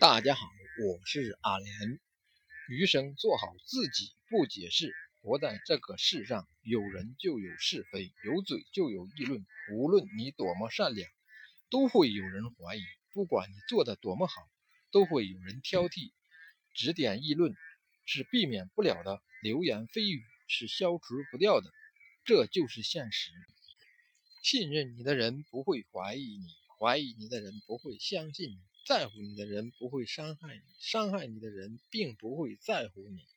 大家好，我是阿莲。余生做好自己，不解释。活在这个世上，有人就有是非，有嘴就有议论。无论你多么善良，都会有人怀疑；不管你做的多么好，都会有人挑剔、指点、议论，是避免不了的。流言蜚语是消除不掉的，这就是现实。信任你的人不会怀疑你，怀疑你的人不会相信你。在乎你的人不会伤害你，伤害你的人并不会在乎你。